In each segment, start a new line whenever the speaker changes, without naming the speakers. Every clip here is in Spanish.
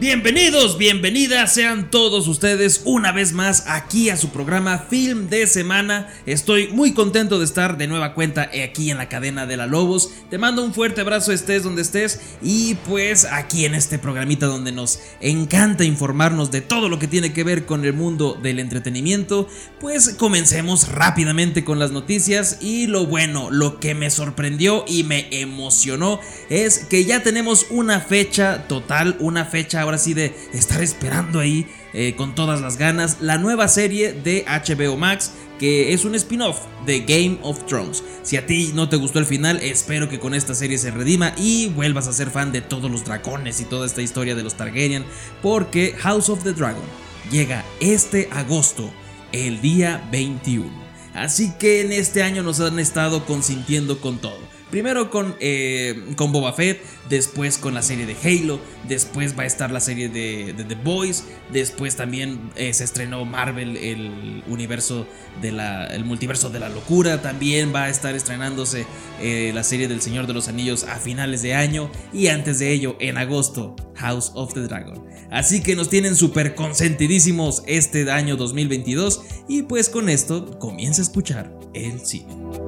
Bienvenidos, bienvenidas sean todos ustedes una vez más aquí a su programa Film de Semana. Estoy muy contento de estar de nueva cuenta aquí en la cadena de la Lobos. Te mando un fuerte abrazo estés donde estés y pues aquí en este programita donde nos encanta informarnos de todo lo que tiene que ver con el mundo del entretenimiento, pues comencemos rápidamente con las noticias y lo bueno, lo que me sorprendió y me emocionó es que ya tenemos una fecha total, una fecha ahora sí de estar esperando ahí eh, con todas las ganas la nueva serie de HBO Max que es un spin-off de Game of Thrones. Si a ti no te gustó el final, espero que con esta serie se redima y vuelvas a ser fan de todos los dragones y toda esta historia de los Targaryen, porque House of the Dragon llega este agosto, el día 21. Así que en este año nos han estado consintiendo con todo. Primero con, eh, con Boba Fett, después con la serie de Halo, después va a estar la serie de, The Boys, después también eh, se estrenó Marvel, el universo de la, el multiverso de la locura, también va a estar estrenándose eh, la serie del Señor de los Anillos a finales de año y antes de ello, en agosto, House of the Dragon. Así que nos tienen súper consentidísimos este año 2022 y pues con esto comienza a escuchar el cine.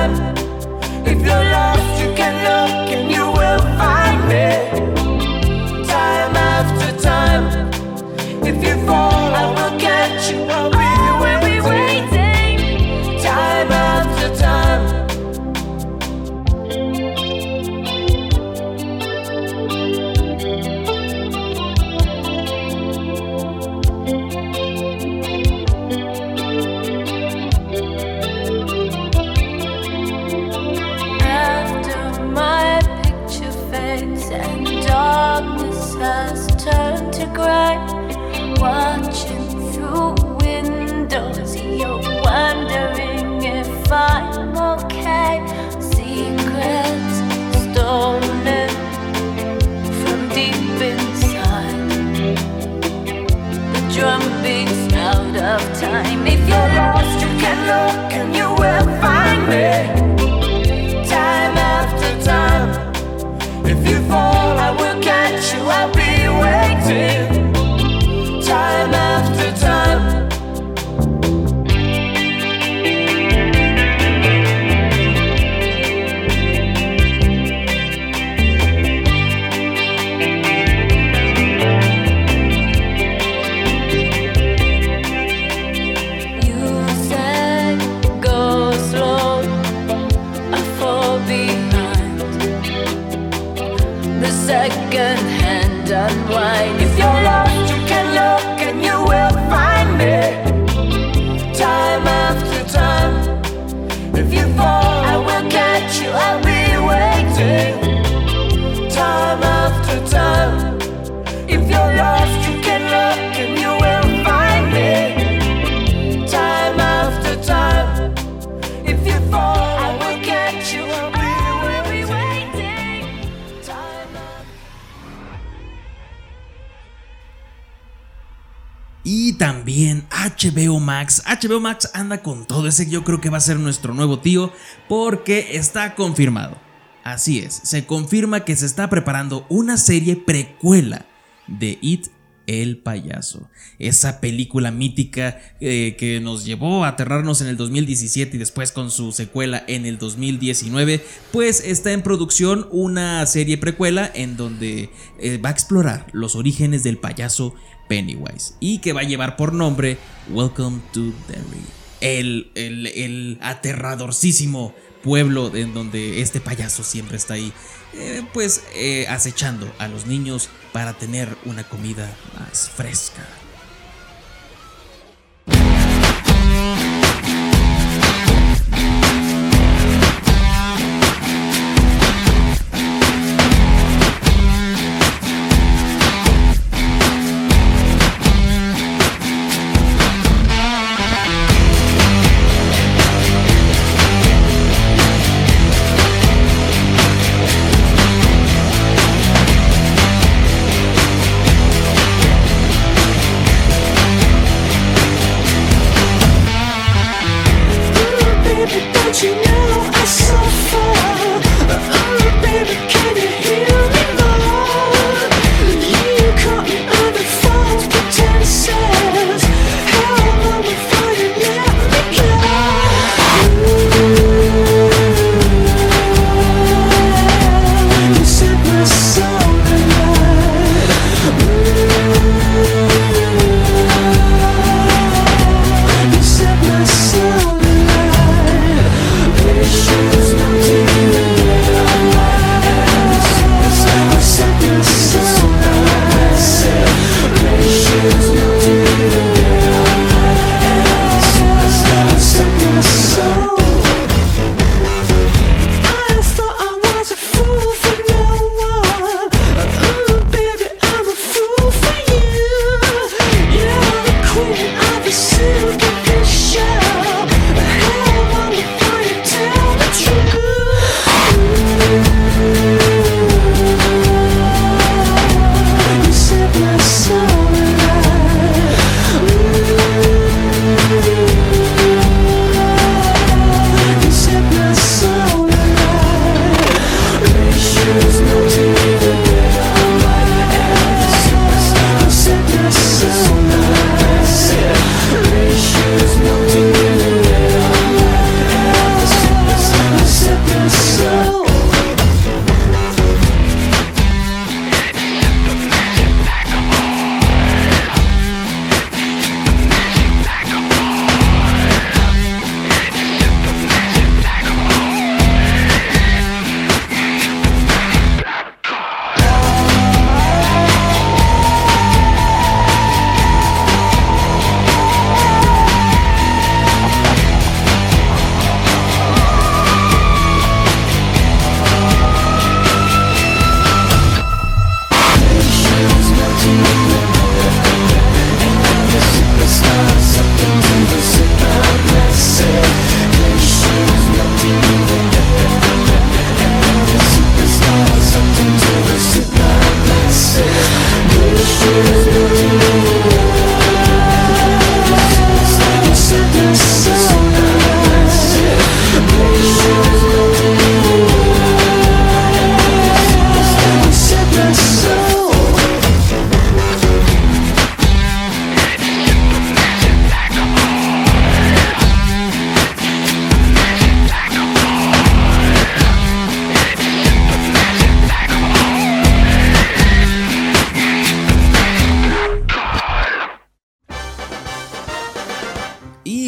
To watching through windows, you're wondering if I'm okay. Secrets stolen from deep inside. The drum beats out of time. HBO Max. HBO Max anda con todo ese yo creo que va a ser nuestro nuevo tío porque está confirmado. Así es, se confirma que se está preparando una serie precuela de It el payaso. Esa película mítica eh, que nos llevó a aterrarnos en el 2017 y después con su secuela en el 2019, pues está en producción una serie precuela en donde eh, va a explorar los orígenes del payaso Pennywise y que va a llevar por nombre Welcome to Derry. El, el, el aterradorcísimo pueblo en donde este payaso siempre está ahí, eh, pues eh, acechando a los niños para tener una comida más fresca.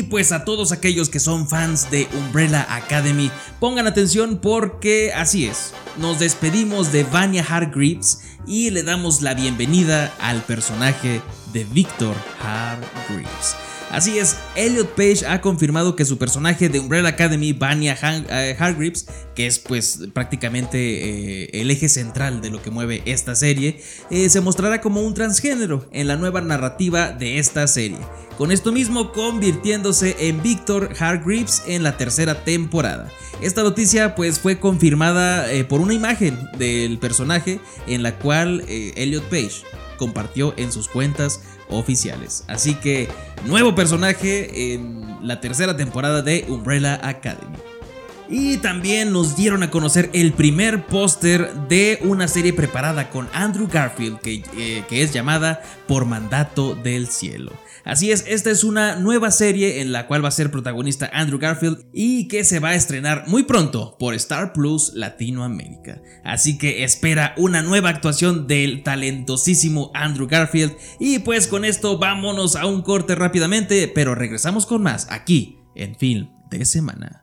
Pues a todos aquellos que son fans de Umbrella Academy, pongan atención porque así es. Nos despedimos de Vanya Hargreaves y le damos la bienvenida al personaje de Victor Hargreaves. Así es, Elliot Page ha confirmado que su personaje de Umbrella Academy, Vanya eh, Hargreaves, que es pues prácticamente eh, el eje central de lo que mueve esta serie, eh, se mostrará como un transgénero en la nueva narrativa de esta serie. Con esto mismo convirtiéndose en Victor Hargreaves en la tercera temporada. Esta noticia pues fue confirmada por una imagen del personaje en la cual Elliot Page compartió en sus cuentas oficiales. Así que nuevo personaje en la tercera temporada de Umbrella Academy. Y también nos dieron a conocer el primer póster de una serie preparada con Andrew Garfield que, eh, que, es llamada Por Mandato del Cielo. Así es, esta es una nueva serie en la cual va a ser protagonista Andrew Garfield y que se va a estrenar muy pronto por Star Plus Latinoamérica. Así que espera una nueva actuación del talentosísimo Andrew Garfield y pues con esto vámonos a un corte rápidamente, pero regresamos con más aquí en Film de Semana.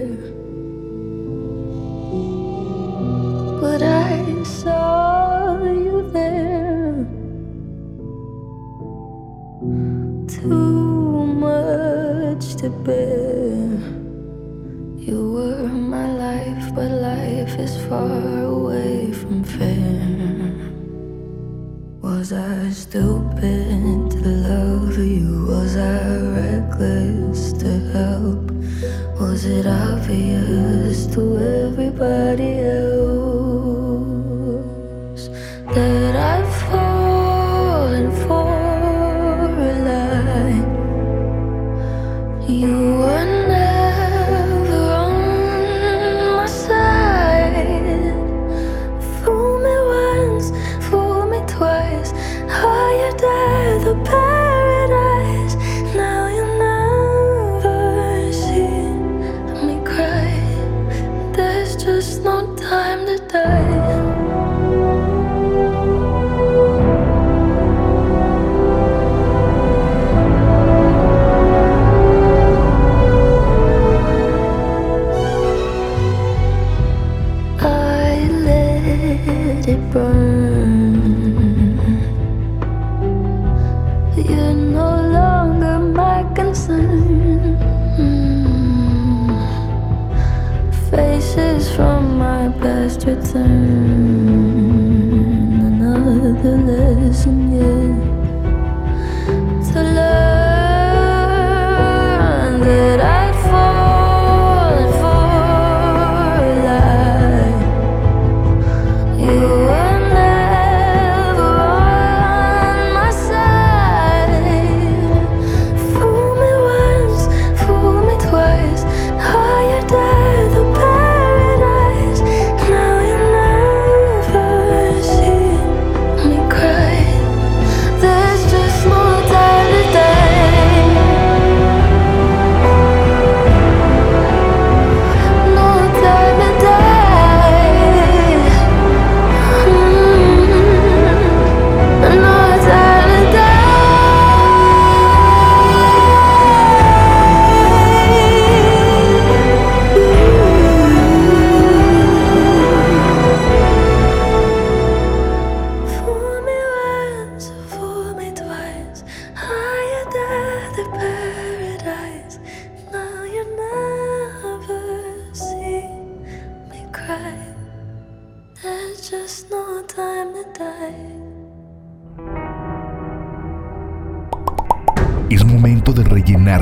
far away from fair. Was I stupid to love you? Was I reckless to help? Was it obvious to everybody else that I've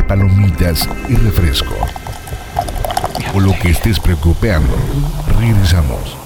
palomitas y refresco. O lo que estés preocupando. Regresamos.